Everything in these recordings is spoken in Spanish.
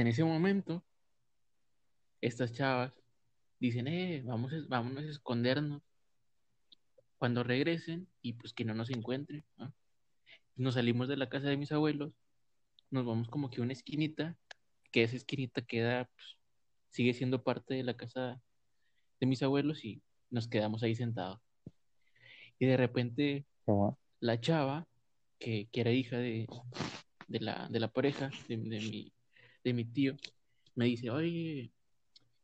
en ese momento, estas chavas dicen, eh, vamos a, vámonos a escondernos cuando regresen y pues que no nos encuentren. ¿no? Nos salimos de la casa de mis abuelos, nos vamos como que a una esquinita, que esa esquinita queda, pues, sigue siendo parte de la casa de mis abuelos y nos quedamos ahí sentados. Y de repente la chava, que, que era hija de, de, la, de la pareja, de, de mi, de mi tío, me dice, oye,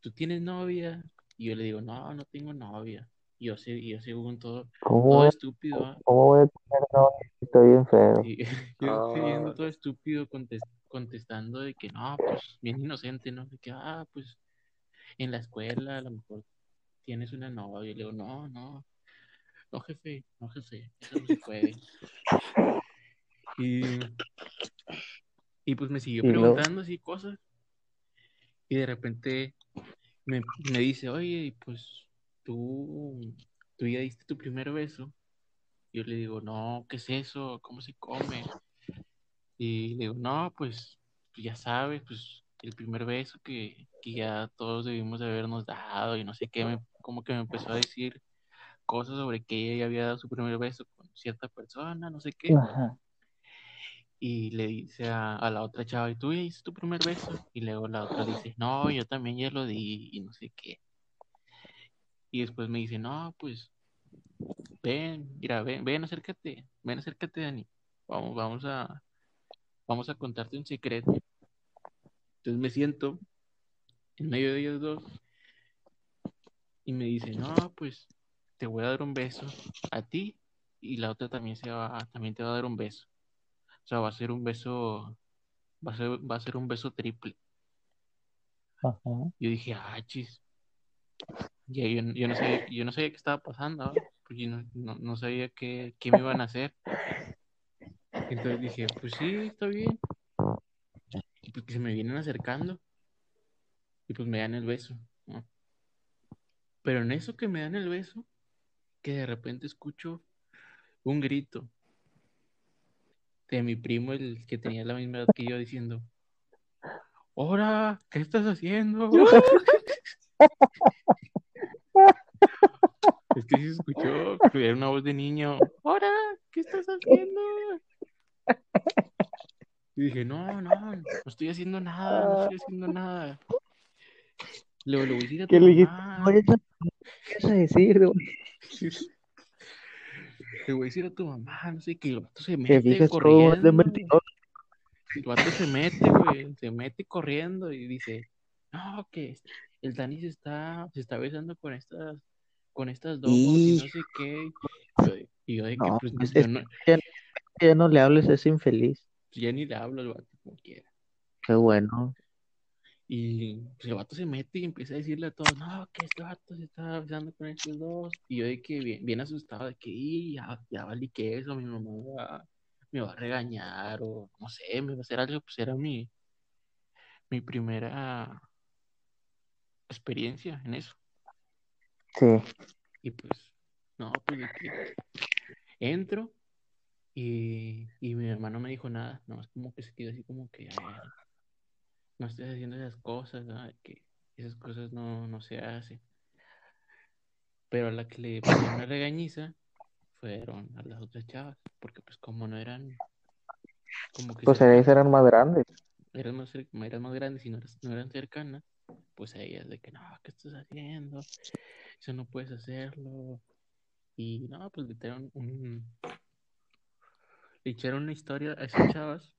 ¿tú tienes novia? Y yo le digo, no, no tengo novia. Y yo, sé, yo según todo, ¿Cómo, todo estúpido. ¿ah? cómo voy a tener novia estoy bien feo? Y yo siguiendo todo estúpido contes- contestando de que no, pues bien inocente, ¿no? De que, ah, pues en la escuela a lo mejor tienes una novia. Y le digo, no, no, no, jefe, no, jefe, eso no se puede. Y, y pues me siguió preguntando así cosas. Y de repente me, me dice, oye, pues tú, tú ya diste tu primer beso. Yo le digo, no, ¿qué es eso? ¿Cómo se come? Y le digo, no, pues, pues ya sabes, pues el primer beso que, que ya todos debimos de habernos dado y no sé qué, me, como que me empezó a decir cosas sobre que ella ya había dado su primer beso con cierta persona, no sé qué. Ajá. Y le dice a, la otra chava, ¿y tú ya hiciste tu primer beso? Y luego la otra dice, no, yo también ya lo di y no sé qué. Y después me dice, no, pues, ven, mira, ven, ven, acércate, ven, acércate, Dani. Vamos, vamos a, vamos a contarte un secreto. Entonces me siento en medio de ellos dos y me dice, no, pues, te voy a dar un beso a ti y la otra también se va, también te va a dar un beso. O sea, va a ser un beso, va a ser, va a ser un beso triple. Ajá. Yo dije, ah, chis. Yo, yo no sabía, yo no sabía qué estaba pasando, ¿verdad? Pues yo no, no, no sabía qué, qué me iban a hacer. Entonces dije, pues sí, está bien. Y pues que se me vienen acercando. Y pues me dan el beso, ¿no? Pero en eso que me dan el beso, que de repente escucho un grito de mi primo, el que tenía la misma edad que yo, diciendo, ¡Hora! ¿Qué estás haciendo? Es que se escuchó, era una voz de niño. ¡Hora! ¿Qué estás haciendo? Y dije, no, no, no estoy haciendo nada, no estoy haciendo nada. Luego le voy a decir a tu ¿Qué le dijiste? ¿qué vas a decir, güey? Le voy a decir a tu mamá, no sé, que el vato se Te mete fijas corriendo. El vato se mete, güey, se mete corriendo y dice, no, que el Dani se está, se está besando con estas, con estas dos y no sé qué. Y yo de- que, pues, es- yo es- no, Ya, ya no le hables a ese infeliz. ya ni le hablo al vato como quiera. Qué bueno. Y pues el vato se mete y empieza a decirle a todos, no, que este vato se está besando con estos dos. Y yo de que bien, bien asustado de que "Y, ya, ya valí que eso, mi mamá me va, me va a regañar o no sé, me va a hacer algo, pues era mi, mi primera experiencia en eso. Sí. Y pues, no, pues de que entro y, y mi hermano me dijo nada, nomás como que se quedó así como que, "Ay, no estés haciendo esas cosas, ¿no? Que esas cosas no, no se hacen. Pero a la que le pusieron una regañiza fueron a las otras chavas, porque pues como no eran, como que Pues cercanas, ellas eran más grandes. eran más, eran más grandes y no, eran- no eran cercanas, pues a ellas de que no, ¿qué estás haciendo? Eso no puedes hacerlo. Y no, pues le echaron un, le echaron una historia a esas chavas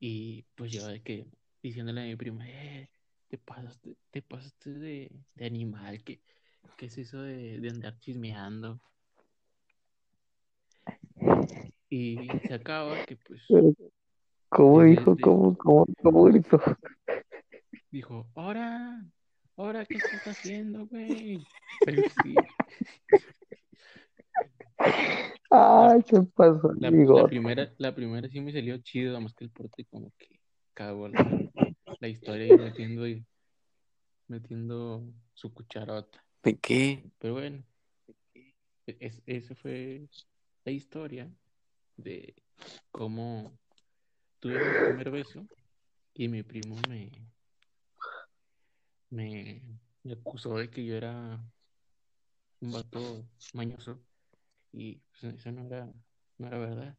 y pues yo de que diciéndole a mi prima, eh, te pasaste, te pasaste de, de animal, ¿qué, qué es eso de, de andar chismeando? Y se acaba que pues ¿Cómo Desde- dijo? de- ¿Cómo, cómo, cómo gritó? dijo, ahora, ahora, ¿qué estás haciendo, güey? Pero sí, Ay, ¿qué pasó, la primera, la primera sí me salió chido, además que el porte como que cagó la, la historia y metiendo, y, metiendo su cucharota. ¿De qué? Pero bueno, e- es, esa fue la historia de cómo tuve mi primer beso y mi primo me, me, me acusó de que yo era un vato mañoso y pues, eso no era, no era verdad.